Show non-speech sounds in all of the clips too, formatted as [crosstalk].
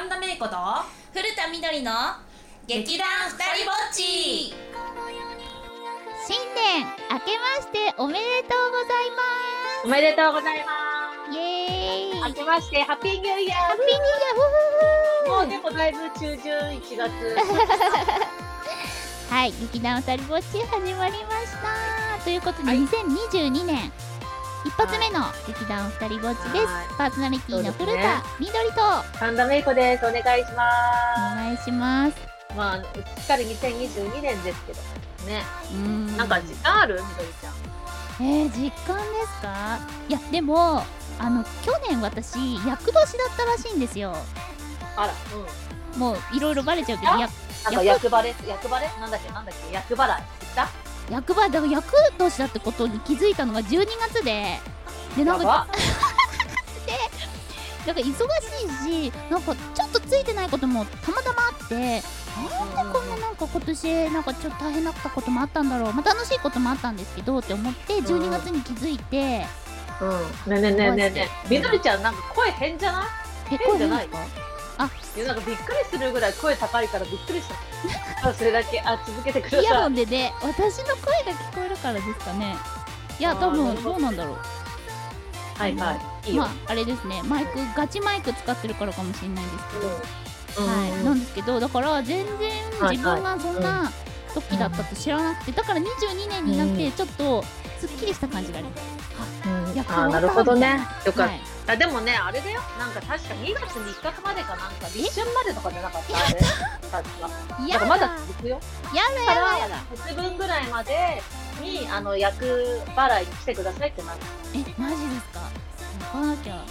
神田芽衣子と古田みどりの劇団ふたりぼっち。新年明けましておめでとうございまおめでとうございます。イエーイ。ハッ明けましてハッピーニューイヤピーニューイヤー。ーもうでもだいぶ中旬1月。[laughs] はい劇団ふたりぼっち始まりました。ということで、はい。2022年一発目の劇団ふたりぼっちです。はい。パーソナリティの古田みどりと。神田芽衣子です。お願いしおま願いします。すまあすっかり2022年ですけどね。うん。なんか時間ある？みどりちゃん。えー、実感ですか？いやでもあの去年私厄年だったらしいんですよ。あらうん。もういろいろバレちゃうけどあやなんか役場です役場ですなんだっけ？なんだっけ？役払い？言った？役場だから厄年だってことに気づいたのが12月で。でなんかやば。[laughs] なんか忙しいしなんかちょっとついてないこともたまたまあってなんでこんななんか今年なんかちょっと大変だったこともあったんだろう、まあ、楽しいこともあったんですけどって思って12月に気づいて、うん。ねえねえねえねえねえ。みどりちゃんなんか声変じゃない？え変じゃないですかいやなんかびっくりするぐらい声高いからびっくりした。[laughs] あそれだけ。あ続けてくだイヤホさいンでね私の声が聞こえるからですかね。いや多分ど。どうなんだろう。はいはいまああれですね。マイクガチマイク使ってるからかもしれないですけど、うん。はい、うん。なんですけどだから全然はい自分がそんな時だったと知らなくてだから22年になってちょっとすっきりした感じがあります、うん。役あーなるほどね。よかっはい、た、あでもねあれだよ。なんか確か2月3日までかなんか立春までとかじゃなかった？あれ？確かまだ続くよ。やだやだ。やだら節分ぐらいまでにあの役払いに来てくださいってなる。えマジですか？行かなきゃ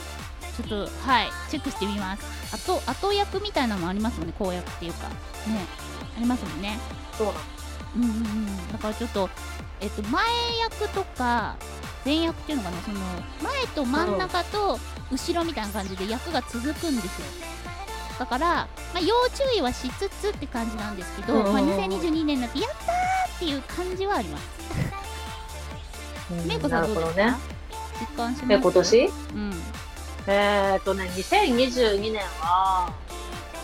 ちょっとはいチェックしてみます。あと後役みたいなのもありますもんね公役っていうか。ねありますもんね。そうなのうんうんうん。だからちょっとえっと前役とか前役っていうのかなその前と真ん中と後ろみたいな感じで役が続くんですよ。だから、まあ、要注意はしつつって感じなんですけど、まあ、2022年になってやったーっていう感じはあります。メイコさんどうですか、ね。実感します？え今年？うん。えーっとね2022年は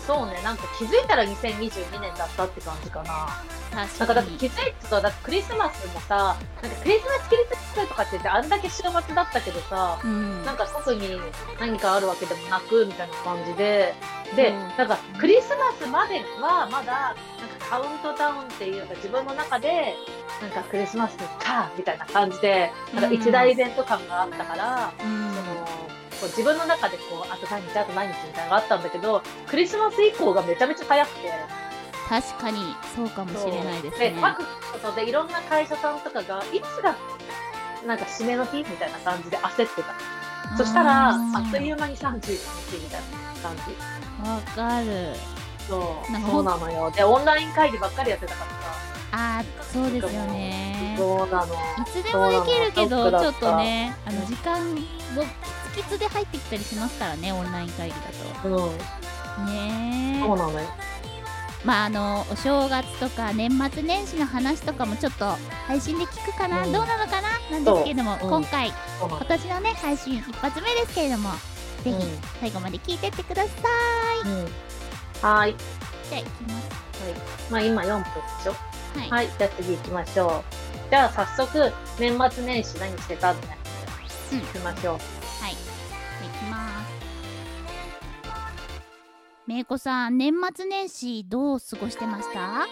そうねなんか気づいたら2022年だったって感じかななかだって気づいてただってクリスマスもさなんかクリスマスキリスマスとかって言ってあんだけ週末だったけどさうん。なんか特に何かあるわけでもなくみたいな感じでで、うん。なんかクリスマスまではまだなんかカウントダウンっていうか自分の中でなんかクリスマスかみたいな感じでなんか一大イベント感があったから、うん。そのこう自分の中でこうあと何日あと何日みたいなのがあったんだけどクリスマス以降がめちゃめちゃ早くて。確かにそうかもしれないですね。で各ことでいろんな会社さんとかがいつがなんか締めの日みたいな感じで焦ってた。そしたらあっという間に31日みたいな感じ。わかる。そう。そうなのよ。でオンライン会議ばっかりやってたから。あーそうですよね。うなの。いつでもできるけどちょっとねあうんの時間もキツキツで入ってきたりしますからねオンライン会議だうん。とねそうなのよまああのお正月とか年末年始の話とかもちょっと配信で聞くかな、うん。どうなのかな？なんですけれども、そう。うん今回今年のね配信一発目ですけれどもぜひうん。最後まで聞いてってください、うん。はい。じゃあいきます。まあ今4分でしょ？はい、はい。じゃあ次行きましょう。じゃあ早速年末年始何してた？んだうん行きましょうめいこさん、年末年始どう過ごしてました？あ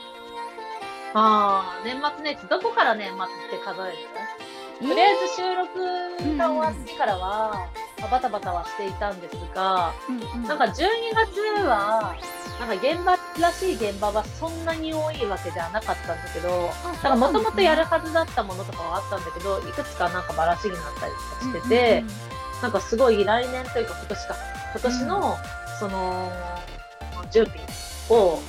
あ年末年始どこから年末って数えるとりあえず収録が終わってからは、まあバタバタはしていたんですが、うんうん。なんか12月は、なんか現場らしい現場はそんなに多いわけではなかったんだけど、なんかもともとやるはずだったものとかはあったんだけど、いくつかなんかばらしになったりとかしてて、うんうんなんかすごい来年というか今年か、今年の、その、準備を、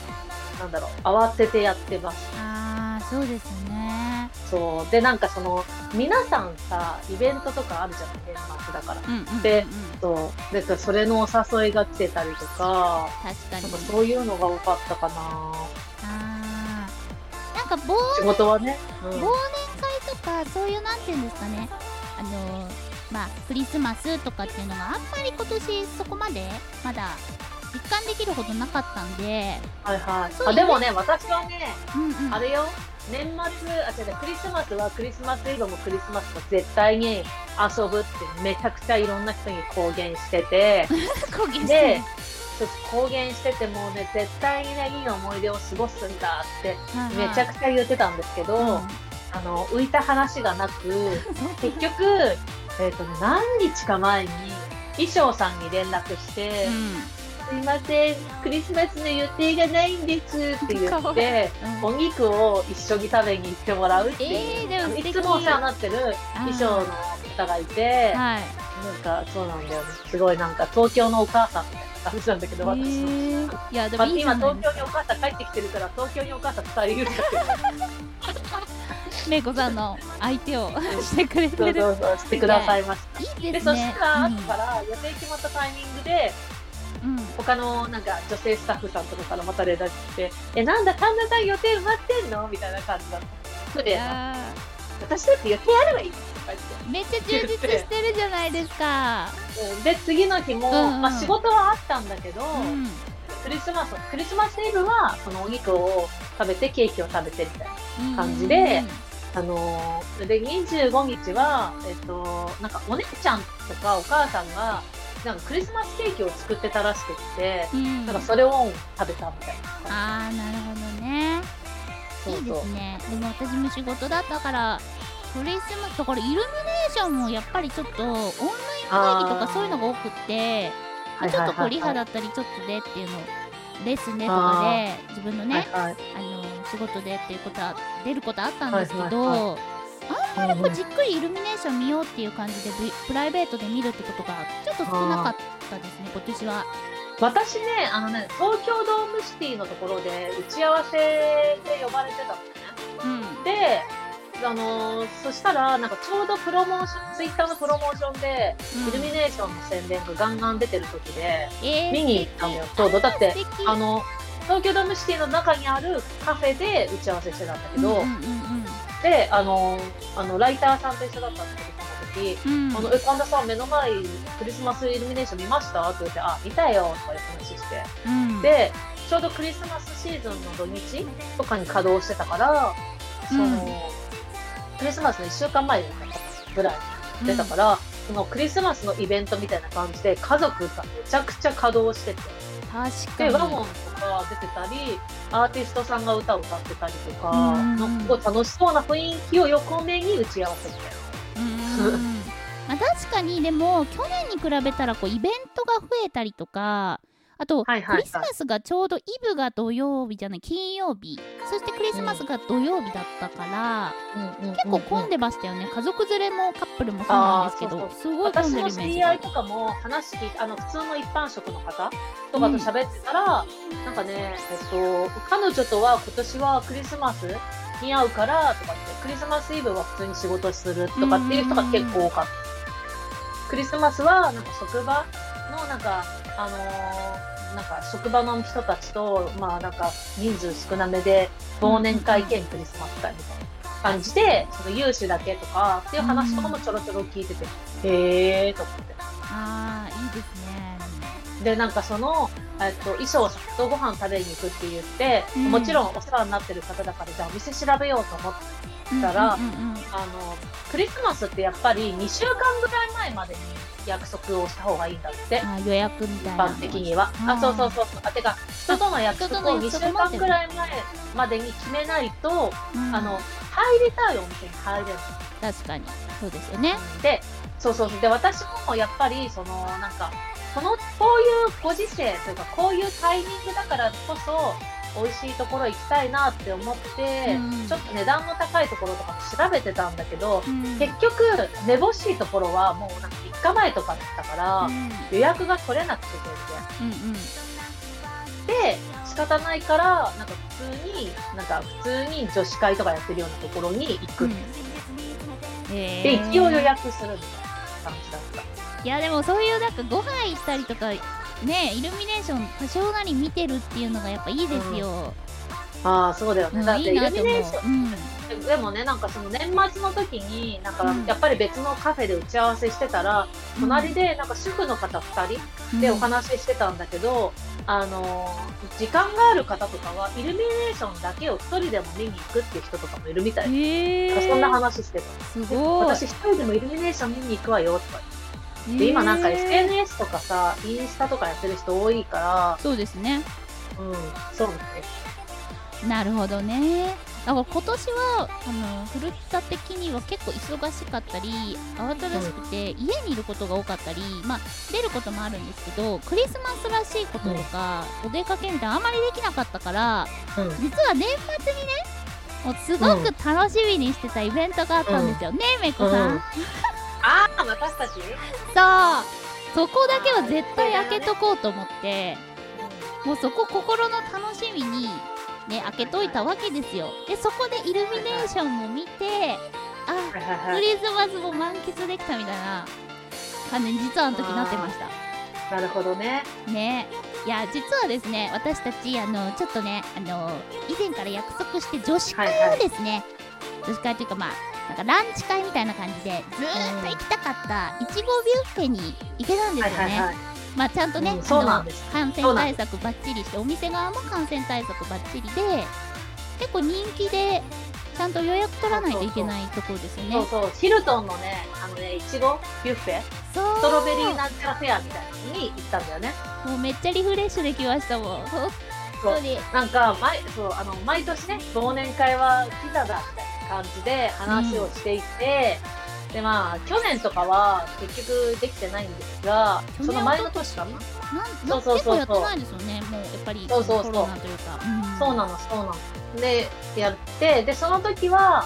なんだろう、慌ててやってます。ああ、そうですね。そう。で、なんかその、皆さんさ、イベントとかあるじゃん、年末だから。うんうんうんうん、でそう。で、それのお誘いが来てたりとか、確かになんか。そういうのが多かったかな。ああ。なんか忘仕事はね。うん忘年会とかそういうなんていうんですかねあのまあクリスマスとかっていうのがあんまり今年そこまでまだ実感できるほどなかったんで、はいはい。あでもね私はねうんうん、あれよ。年末あ違うクリスマスはクリスマスイブもクリスマスも絶対に遊ぶってめちゃくちゃいろんな人に公言してて。[laughs] 公言してでちょっと公言しててもうね絶対にねいい思い出を過ごすんだってめちゃくちゃ言ってたんですけど、うん。あの浮いた話がなく [laughs] 結局、えっとね、何日か前に衣装さんに連絡して、すいませんクリスマスの予定がないんですって言ってうん。お肉を一緒に食べに行ってもらうっていう、えーいつもお世話になってる衣装の方がいて、はい。なんかそうなんだよね。すごいなんか東京のお母さんみたいな感じなんだけど私。いやでまあ、もいいじ今東京にお母さん帰ってきてるから東京にお母さん2人いるんだけどめいこさんの相手をしてくれそうてる。そうそうしてくださいました。いいでそですねしたら後から予定決まったタイミングでうん。うん他のなんか女性スタッフさんとかからまた連絡来て「えなんだ神田さん予定埋まってんの?」みたいな感じだった。いでや私だって予定あればいいとか言って。ーめっちゃ充実してるじゃないですか。うん。で次の日も、うんうん。まあ、仕事はあったんだけど、うん。クリスマスクリスマスイブはそのお肉を食べてケーキを食べてみたいな。感じであのーで25日はえっとなんかお姉ちゃんとかお母さんがなんかクリスマスケーキを作ってたらしくって、うん。なんかそれを食べたみたいな。ああなるほどね。いいですね。でも私も仕事だったからクリスマスだからイルミネーションもやっぱりちょっとオンライン会議とかそういうのが多くってはいちょっとこうはいリハだったりちょっとでっていうのですねとかで自分のね、はいはいあの仕事でっていうことは出ることあったんですけど、はいはあんまりこうじっくりイルミネーション見ようっていう感じでブプライベートで見るってことがちょっと少なかったですね今年は。私ね、あのね、東京ドームシティのところで打ち合わせで呼ばれてたのね。うんで、あのーそしたら、なんかちょうどプロモーション、ツイッターのプロモーションで、イルミネーションの宣伝がガンガン出てる時で、えー見に行ったのよ。ちょうど。だってあの、東京ドームシティの中にあるカフェで打ち合わせしてたんだけど、うんうんで、あのーあの、ライターさんと一緒だったんだけど、その時、うん。うんあの、え、神田さん目の前クリスマスイルミネーション見ました？って言って、あ、見たよとかいう話して。うん。で、ちょうどクリスマスシーズンの土日とかに稼働してたから、その、うん。クリスマスの1週間前ぐらいに出たから、そのクリスマスのイベントみたいな感じで家族がめちゃくちゃ稼働してて、確で、かに。ワゴンとか出てたり、アーティストさんが歌を歌ってたりとか、うん。なんかすごい楽しそうな雰囲気を横目に打ち合わせて。うんうんうん。まあ、確かにでも去年に比べたらこうイベントが増えたりとかあと、はいはいはい。クリスマスがちょうどイブが土曜日じゃない金曜日。そしてクリスマスが土曜日だったから、結構混んででましたよね。家族連れもカップルもそうなんですけどすごい混私のんでるイメージ知り合いとかも話聞いてあの普通の一般職の方とかと喋ってたら、かね、えっと、彼女とは今年はクリスマスに会うからとかってクリスマスイブは普通に仕事するとかっていう人が結構多かった。クリスマスはなんか職場のなんかあのーなんか職場の人たちとまあなんか人数少なめで忘年会兼クリスマス会みたいな感じでその有志だけとかっていう話とかもちょろちょろ聞いてて、へえーと思って。でなんかその、えっと、衣装とご飯食べに行くって言って、うんもちろんお世話になってる方だから、じゃあお店調べようと思って、たらうんうんうんうんあの、クリスマスってやっぱり2週間ぐらい前までに約束をした方がいいんだって。予約みたい一な般的には。あーあ、そうそうそう。あ、てか、人との約束を2週間ぐらい前までに決めないと、うんあの、入りたいお店に入れる。確かにそうですよねで、そうそう。で、私もやっぱり、その、なんか、この、こういうご時世というか、こういうタイミングだからこそ、美味しいところ行きたいなって思って、うんちょっと値段の高いところとかも調べてたんだけど、うん結局、めぼしいところはもうなんか3日前とかだったから、うん予約が取れなくて全然。うんうんで、仕方ないから、なんか普通に、なんか普通に女子会とかやってるようなところに行く。うんで、一応予約するみたいな感じだった。いやでもそういうなんかご飯行ったりとかねイルミネーション多少なり見てるっていうのがやっぱいいですよ、ああ、そうだよね。うんだってイルミネーション、うん。でもね、なんかその年末の時に、なんかうん。やっぱり別のカフェで打ち合わせしてたら、隣でなんか主婦の方2人でお話ししてたんだけど、あのー時間がある方とかは、イルミネーションだけを一人でも見に行くっていう人とかもいるみたい。へえそんな話してた。すごい。私一人でもイルミネーション見に行くわよとか言って。で、今なんか SNS とかさ、インスタとかやってる人多いかそうですね。ら、うん、そうなんです。なるほどね。だから今年はあの古田的には結構忙しかったり慌ただしくて、家にいることが多かったりまあ出ることもあるんですけどクリスマスらしいこととか、お出かけみたいなあんまりできなかったからうん。実は年末にねもうすごく楽しみにしてたイベントがあったんですよ、ねえめいこさん、私たち？そうそこだけは絶対開けとこうと思ってもうそこ心の楽しみにね開けといたわけですよ。でそこでイルミネーションも見てあはいはいクはい。リスマスも満喫できたみたいな感じに実はあの時なってました。なるほどね。ね。いや実はですね私たちあのちょっとねあの以前から約束して女子会をですね、女子会というかまあなんかランチ会みたいな感じでずーっと行きたかったいちごビュッフェに行けたんですよね、はいはいはい。まあちゃんとね、うんの感染対策ばっちりしてお店側も感染対策ばっちりで結構人気でちゃんと予約取らないといけないところですよね。そうそう、ヒルトンのね、あのね、いちごビュッフェ、そう。ストロベリーなんちゃらフェアみたいなのに行ったんだよね。もうめっちゃリフレッシュできましたもん。本当に。なんか、毎、そう、あの、毎年ね、忘年会はピザだみたいな感じで話をしていて、で、まあ、去年とかは結局できてないんですが、その前の年かな？なんそうそうそうそう。結構やってないですよねもうやっぱりそうそうそう。コロナというか、うん。そうなの、そうなの。で、やって、で、その時は、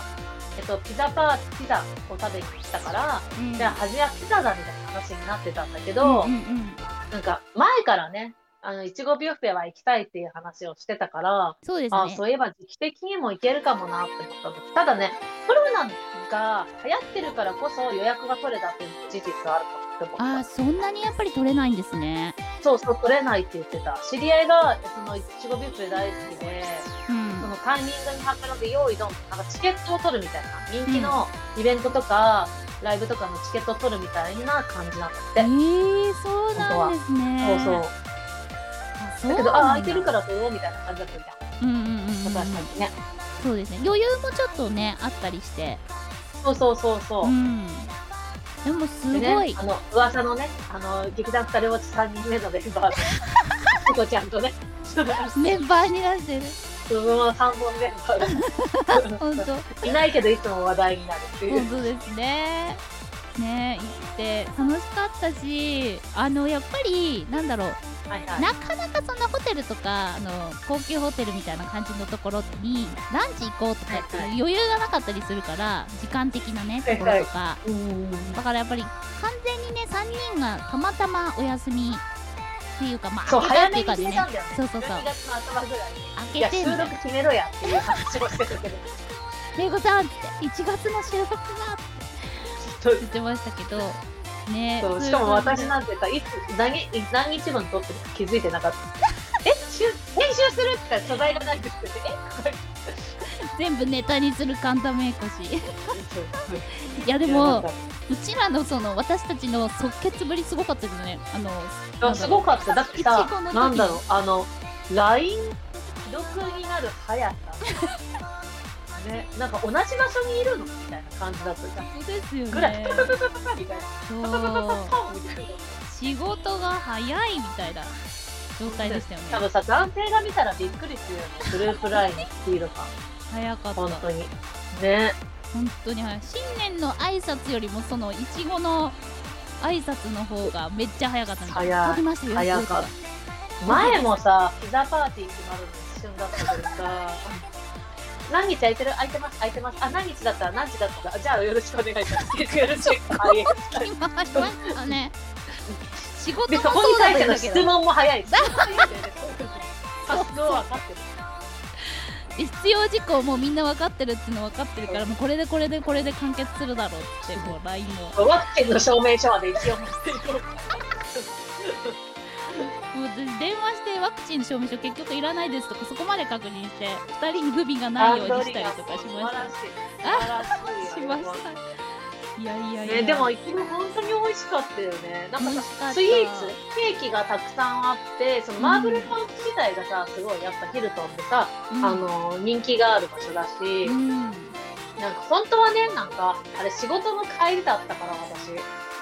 えっと、ピザパー、ピザを食べに来たから、うん。じゃあ、初めはピザだみたいな話になってたんだけど、うんうんうん。なんか、前からね、あの、いちごビュッフェは行きたいっていう話をしてたから、そうですねあそういえば時期的にも行けるかもなって思ったんですただね、コロナが流行ってるからこそ予約が取れたっていう事実があるかもって思った。あーそんなにやっぱり取れないんですねそうそう、取れないって言ってた。知り合いが、その、いちごビュッフェ大好きで、うんそのタイミングに測らず用意どん、なんかチケットを取るみたいな、人気のイベントとか、ライブとかのチケットを取るみたいな感じなんだって。えー、そうなんですねそうそう。だ。けど、あ、空いてるから取ろうみたいな感じだったじゃん。うんうんうんうんね。そうですね。余裕もちょっとねあったりして。そうそうそうそう。うん。でもすでごい、ね、あの、噂のね、あの、劇団二人落ち3人目のメンバーの、[laughs] ピコちゃんとね、[laughs] メンバーになってる。そのまま3本メンバー [laughs] 本当。がいないけどいつも話題になるっていう。本当ですね。ね行って楽しかったしあのやっぱりなんだろうはいはい。なかなかそんなホテルとかあの高級ホテルみたいな感じのところにランチ行こうとかっていう余裕がなかったりするから時間的なねところとか。だからやっぱり完全にね3人がたまたまお休みっていうかまあそう、早めに決めたんだよね。そうそうそう。12月の頭ぐらいに。い開けてんだよ録決めろやっていう話をしてたけど、[laughs]「レゴさん」って「1月の収録が」って言ってましたけどね。そうしかも私なんてさ、いつ、何、何日分撮ってるか気づいてなかった。え、週編集するって素材がないってえ？全部ネタにする簡単めいこしいやでもか。うちらのその私たちの即決ぶりすごかったですね。あのすごかった。だってさなんだろう、あの、LINE 既読になる速さ。ね、なんか同じ場所にいるのみたいな感じだったじゃん。そうですよぐらい、ねパパパパパパみたいな。そうパパパパパパみたいな。仕事が早いみたいな状態でしたよね多分さ、男性が見たらびっくりするよね。グループ LINE のスピード感。早かった本当に。ね。本当に早い新年の挨拶よりもそのいちごの挨拶の方がめっちゃ早かったみたい早い撮りましたよ早かった前もさ、ピザパーティー決まるの一瞬だったけどさ、何日空いてる？空いてます？空いてます。あ、何日だった？ら何時だった？ら、じゃあよろしくお願いします。スケジュールチェック早い。今ありましたね仕事 [laughs] で、もそこに対しての質問も早い。発想分かって必要事項もみんな分かってるっていうの分かってるからもうこれでこれでこれで完結するだろうってもう LINE もワクチンの証明書まで一応持っていこう。電話してワクチン証明書結局いらないですとかそこまで確認して2人に不備がないようにしたりとかしました。素晴らしました。いやいやいや。ね、でもいちご本当に美味しかったよね。なんかさスイーツケーキがたくさんあってそのマーブルパンチ自体がさすごいやっぱヒルトンでさ、うん。あの人気がある場所だし、うん。なんか本当はねなんかあれ仕事の帰りだったから私。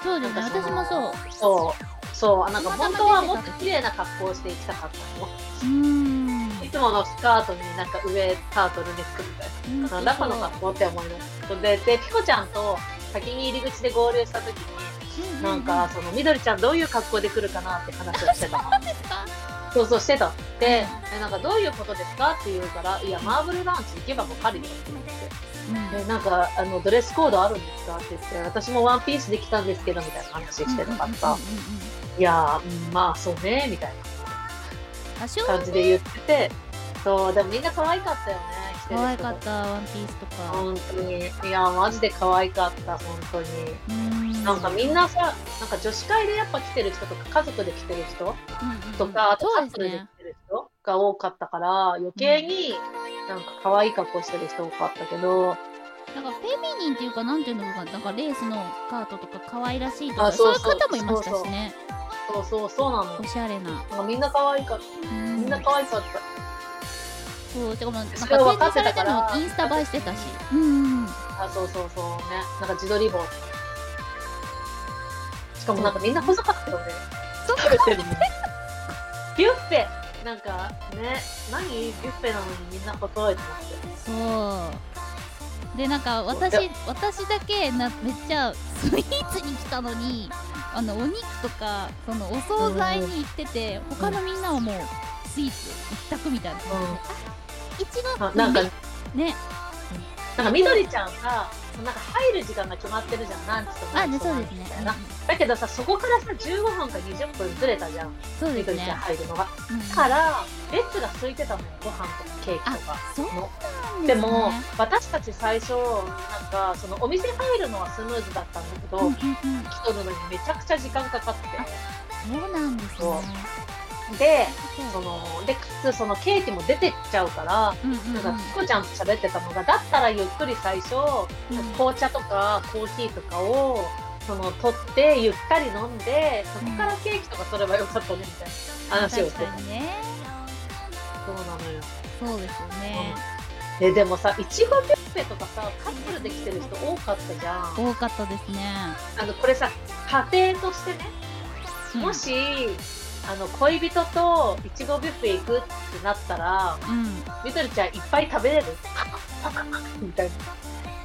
そうですね私もそう。そうそうなんか本当はもっと綺麗な格好をして行きたかったの。うんいつものスカートになんか上タートルネックみたいななんだこの格好って思います。ででピコちゃんと先に入り口で合流した時になんかそのみどりちゃんどういう格好で来るかなって話をしてたそうそうしてた。でえなんかどういうことですかって言うからいやマーブルランチ行けばわかるよって言って。うん。でなんかあのドレスコードあるんですかって言って私もワンピースで来たんですけどみたいな話してたからさ、うんうんうんうんいやまあそうねみたいな。感じで言っててそうでもみんな可愛かったよね可愛かったワンピースとか。本当に。いやマジで可愛かった本当に。うん。なんかみんなさなんか女子会でやっぱ来てる人とか家族で来てる人とか、あとカップルでね来てる人が多かったから余計になんか可愛い格好してる人多かったけど、なんかフェミニンっていうかなんていうのかななんかレースのカートとか可愛らしいとかそういう方もいましたしね。そうそうそうなの。おしゃれな。みんな可愛かった。うん。みんな可愛かった、そうてかまあなんか展示されってるのインスタ映えしてたし。うんうん。うんあそうそうそうね。なんか自撮り棒。しかもなんかみんな細かったよね。そう。食べてるのビュッフェ。なんかね何？ビュッフェなのにみんな細いと思って。そう。でなんか私い私だけなめっちゃスイーツに来たのにあのお肉とかそのお惣菜に行ってて、他のみんなはもうスイーツ一択みたいな。感じで、いちごあなんかね。なんかみどりちゃんさなんか入る時間が決まってるじゃん何時とあ何時とね。そうですねだけどさそこからさ15分か20分ずれたじゃんそうですね入るのが。うんだから列が空いてたのよご飯とかケーキとかそうのなんですね。でも私たち最初なんかそのお店入るのはスムーズだったんだけど、うんうんうん。来とるのにめちゃくちゃ時間かかって。そうなんですねでそのでかつそのケーキも出てっちゃうから、うんうんうん。なんかピコちゃんと喋ってたのがだったらゆっくり最初、うん。紅茶とかコーヒーとかをその取ってゆったり飲んでそこからケーキとか取ればよかったねみたいな話をして。確かにね。そうなのよ。そうですよね、ででもさいちごビュッフェとかさカップルで来てる人多かったじゃん。多かったですね、あのこれさ家庭としてねうん。もし、あの恋人といちごビュッフェ行くってなったらうん。みどりちゃんいっぱい食べれる？[laughs] みたいな。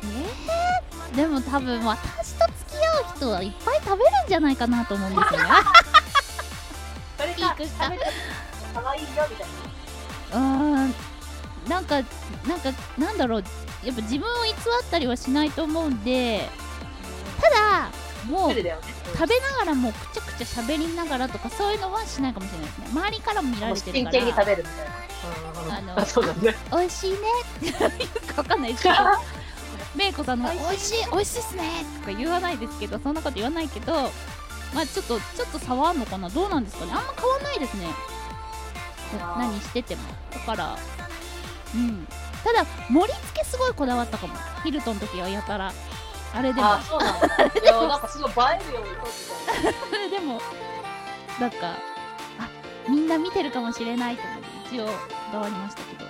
えー、でも多分私と付き合う人はいっぱい食べるんじゃないかなと思うんですよね。[laughs] それか食べてかわいいよみたいな。うーん。なんかなんかなんだろう。やっぱ自分を偽ったりはしないと思うんでただもう食べながらもうくちゃくちゃ喋りながらとかそういうのはしないかもしれない。ですね周りからも見られてる真剣にから。食べるみたいな、あのあそうだね美味しいねってわかんないですけどメイコさんの美味しい。美味しいっすねとか言わないですけどそんなこと言わないけどまあちょっとちょっと差はあるのかな？どうなんですかね？あんま変わんないですね。何してても。だからうん。ただ盛り付けすごいこだわったかも。ヒルトンの時はやたらあれでもあそうなんだいやなんかすごい映えるように撮ってた。れでもなんかあみんな見てるかもしれないと思って一応回りましたけど。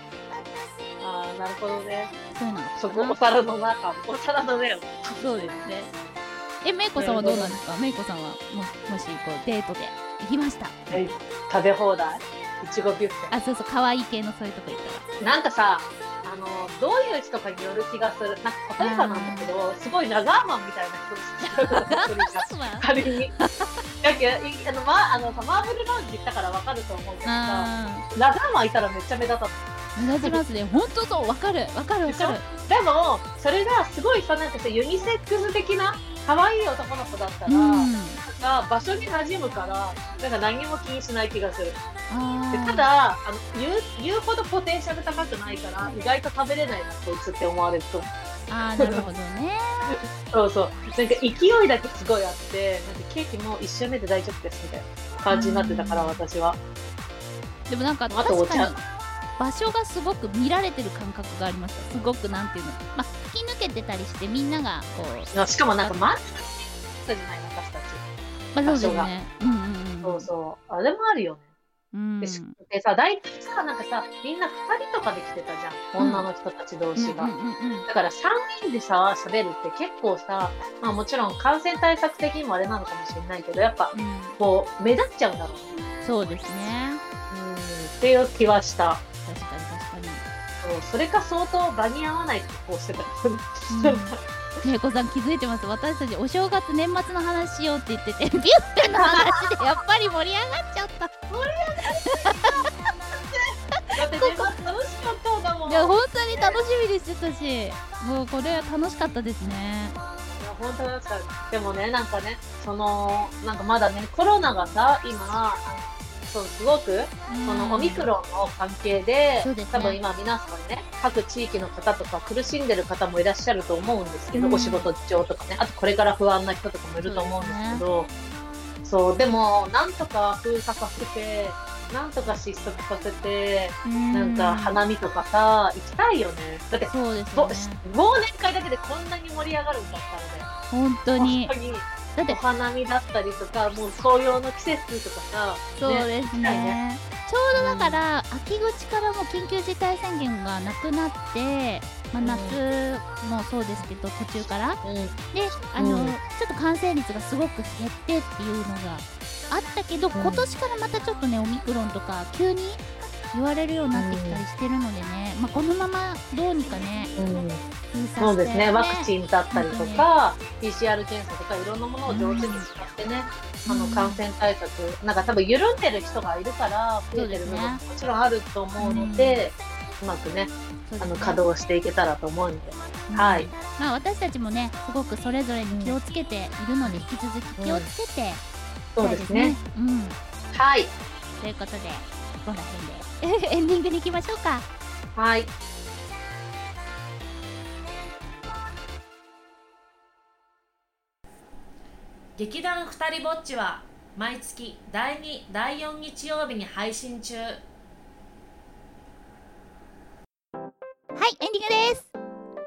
ああなるほどね。そうなんですそこお皿の中お皿の上をそうですね。えメイコさんはどうなんですか？メイコさんはももしこうデートで行きました。はい。食べ放題。いちごビュッフェ。あそうそう可愛い系のそういうとこ行ったなんかさあのどういう人かによる気がする。なんか例えばなんだけどすごいラガーマンみたいな人好きだったりするじゃんら仮にあの,、ま、あのさマーブルラウンジ行ったからわかると思うけどさあラガーマンいたらめっちゃ目立ったのー目立ちますね。本当そう。わかる。わかる。わかる。でもそれがすごいさなんかさユニセックス的な可愛い男の子だったら、うん。場所に馴染むからなんか何も気にしない気がするでただあの言う言うほどポテンシャル高くないから意外と食べれないなこいつって思われると。あーなるほどね。[laughs] そうそう。なんか勢いだけすごいあってなんかケーキも一周目で大丈夫ですみたいな感じになってたからうん。私は。でもなんか確かに場所がすごく見られてる感覚がありましたすごくなんていうの。まあ吹き抜けてたりしてみんながこう。しかもなんか真ん中じゃない私たち。まあそうですね。うんうんうんそうそう。あれもあるよね。うん。でさ、大体さ、なんかさ、みんな二人とかで来てたじゃん。うん。女の人たち同士が。うんうんうんうん。だから3人でさ、喋るって結構さ、まあもちろん感染対策的にもあれなのかもしれないけど、やっぱうん。こう、目立っちゃうんだろうね。そうですね。うん、っていう気はした。確かに確かに。そうそれか相当場に合わない格好してたよね。ねえこさん気づいてます？私たちお正月年末の話しようって言っててビュッフェの話でやっぱり盛り上がっちゃっただって年末楽しかったんだもん。いや本当に楽しみにしてたしもうこれは楽しかったですね。いや本当だった。でもねなんかねそのなんかまだねコロナがさ今あそうすごくそのオミクロンの関係で、ね。多分今皆さんね各地域の方とか苦しんでる方もいらっしゃると思うんですけど、うん。お仕事上とかねあとこれから不安な人とかもいると思うんですけどそうでもなんとか封鎖させてなんとか失速させてなんか花見とかさ行きたいよね。だってそうですぼね忘年会だけでこんなに盛り上がるんだったらね。本当に。本当にだってお花見だったりとか、もう紅葉の季節とかさ、そうですね。ね。ちょうどだから、秋口からも緊急事態宣言がなくなって、まあ、うん夏もそうですけど途中から。うん、であの、うん。ちょっと感染率がすごく減ってっていうのがあったけど、ん。今年からまたちょっとねオミクロンとか急に言われるようになってきたりしてるのでね、まあ、このままどうにかねうん、そうですね、ワクチンだったりとか、PCR 検査とか、いろんなものを上手に使ってね、あのうん感染対策、なんか多分緩んでる人がいるから、増えてる部分ももちろんあると思うので、うまくね、ね。あの稼働していけたらと思うんで、うん。はい。まあ、私たちもねすごくそれぞれに気をつけているので、引き続き気をつけて、そうです。ね。うん。はい、ということでこんな辺で。[laughs] エンディングに行きましょうか。はい。劇団ふたりぼっちは毎月第2第4日曜日に配信中はいエンディングです。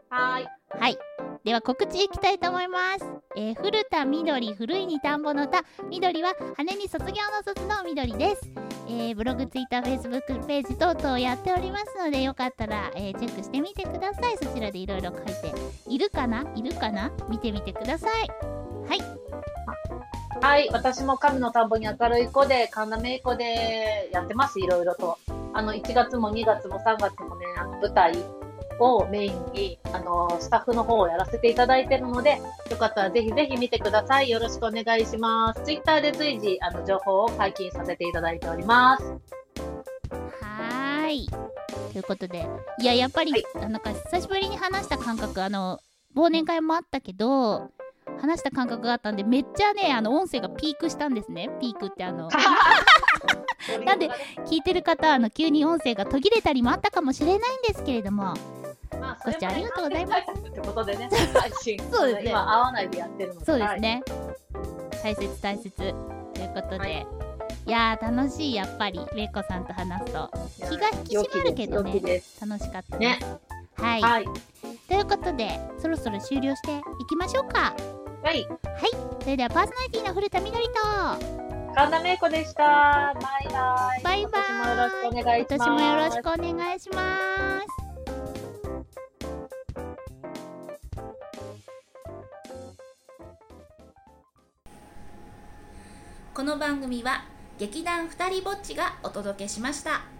はい。はい。では告知いきたいと思います、えー古田みどり古いに田んぼの田。緑は羽に卒業の卒の緑です、えーブログツイッターフェイスブックページ等々やっておりますのでよかったら、えーチェックしてみてください。そちらでいろいろ書いて。いるかな？いるかな？見てみてください。はい。はい、私も神の田んぼに明るい子で、神田芽衣子でやってます、いろいろと。あの、1月も2月も3月もね、あの、舞台をメインに、あの、スタッフの方をやらせていただいてるので、よかったらぜひぜひ見てください。よろしくお願いします。ツイッターで随時、あの、情報を解禁させていただいております。はーい。ということで、いや、やっぱり、はいあなんか久しぶりに話した感覚、あの、忘年会もあったけど、話した感覚があったんで、めっちゃね、あの、音声がピークしたんですね。ピークってあの、[laughs] なんで聞いてる方、あの、急に音声が途切れたりもあったかもしれないんですけれども、まあ、ご視聴ありがとうございますす。ってことでね、配信。そうですね今、会わないでやってるので。そうですね。大切大切。ということで、はいい、やー、楽しい、やっぱり、めいこさんと話すと。はい。気が引き締まるけどね楽しかったね。はい。はい。ということで、そろそろ終了していきましょうか。はい。それではパーソナリティの古田みどりと神田芽衣子でした。バイバイ。バイバイ今年もよろしくお願いします。私もよろしくお願いします。この番組は劇団ふたりぼっちがお届けしました。